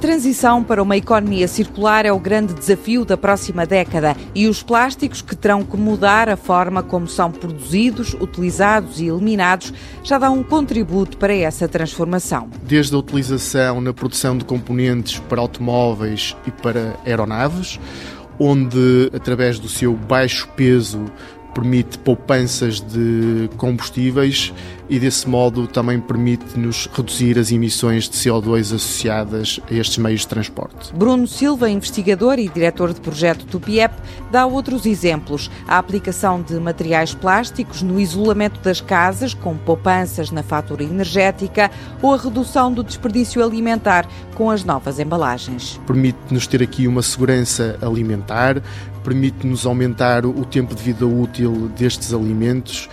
transição para uma economia circular é o grande desafio da próxima década e os plásticos que terão que mudar a forma como são produzidos, utilizados e eliminados já dão um contributo para essa transformação. Desde a utilização na produção de componentes para automóveis e para aeronaves, onde, através do seu baixo peso, permite poupanças de combustíveis e desse modo também permite-nos reduzir as emissões de CO2 associadas a estes meios de transporte. Bruno Silva, investigador e diretor de projeto do PIEP, dá outros exemplos. A aplicação de materiais plásticos no isolamento das casas, com poupanças na fatura energética, ou a redução do desperdício alimentar com as novas embalagens. Permite-nos ter aqui uma segurança alimentar, permite-nos aumentar o tempo de vida útil destes alimentos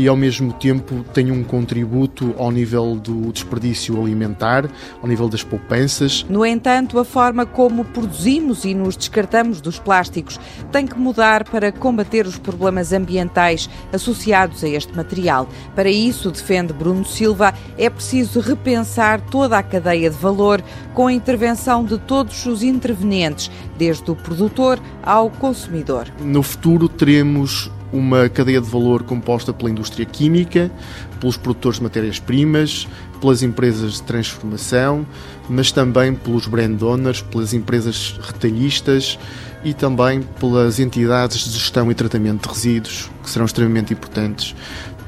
e ao mesmo tempo tem um contributo ao nível do desperdício alimentar, ao nível das poupanças. No entanto, a forma como produzimos e nos descartamos dos plásticos tem que mudar para combater os problemas ambientais associados a este material. Para isso, defende Bruno Silva, é preciso repensar toda a cadeia de valor com a intervenção de todos os intervenientes, desde o produtor ao consumidor. No futuro teremos uma cadeia de valor composta pela indústria química, pelos produtores de matérias-primas, pelas empresas de transformação, mas também pelos brand owners, pelas empresas retalhistas e também pelas entidades de gestão e tratamento de resíduos, que serão extremamente importantes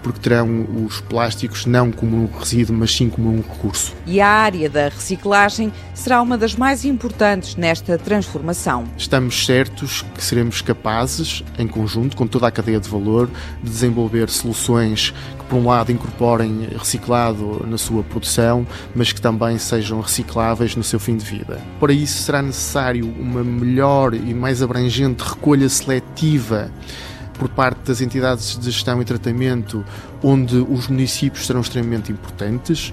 porque terão os plásticos não como um resíduo, mas sim como um recurso. E a área da reciclagem será uma das mais importantes nesta transformação. Estamos certos que seremos capazes, em conjunto com toda a cadeia de valor, de desenvolver soluções que, por um lado, incorporem reciclado na sua produção, mas que também sejam recicláveis no seu fim de vida. Para isso será necessário uma melhor e mais abrangente recolha seletiva por parte das entidades de gestão e tratamento, onde os municípios serão extremamente importantes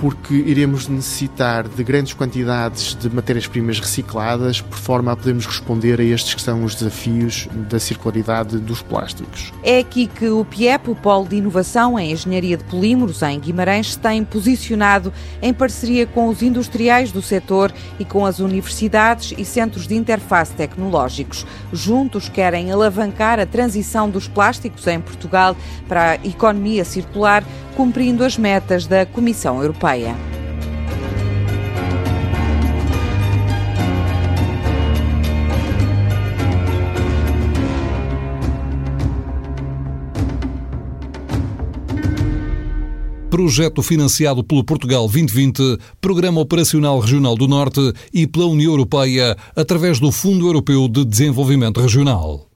porque iremos necessitar de grandes quantidades de matérias-primas recicladas, por forma a podermos responder a estes que são os desafios da circularidade dos plásticos. É aqui que o PIEP, o Polo de Inovação em Engenharia de Polímeros, em Guimarães, se tem posicionado em parceria com os industriais do setor e com as universidades e centros de interface tecnológicos. Juntos querem alavancar a transição dos plásticos em Portugal para a economia circular, cumprindo as metas da Comissão Europeia. Projeto financiado pelo Portugal 2020, Programa Operacional Regional do Norte e pela União Europeia através do Fundo Europeu de Desenvolvimento Regional.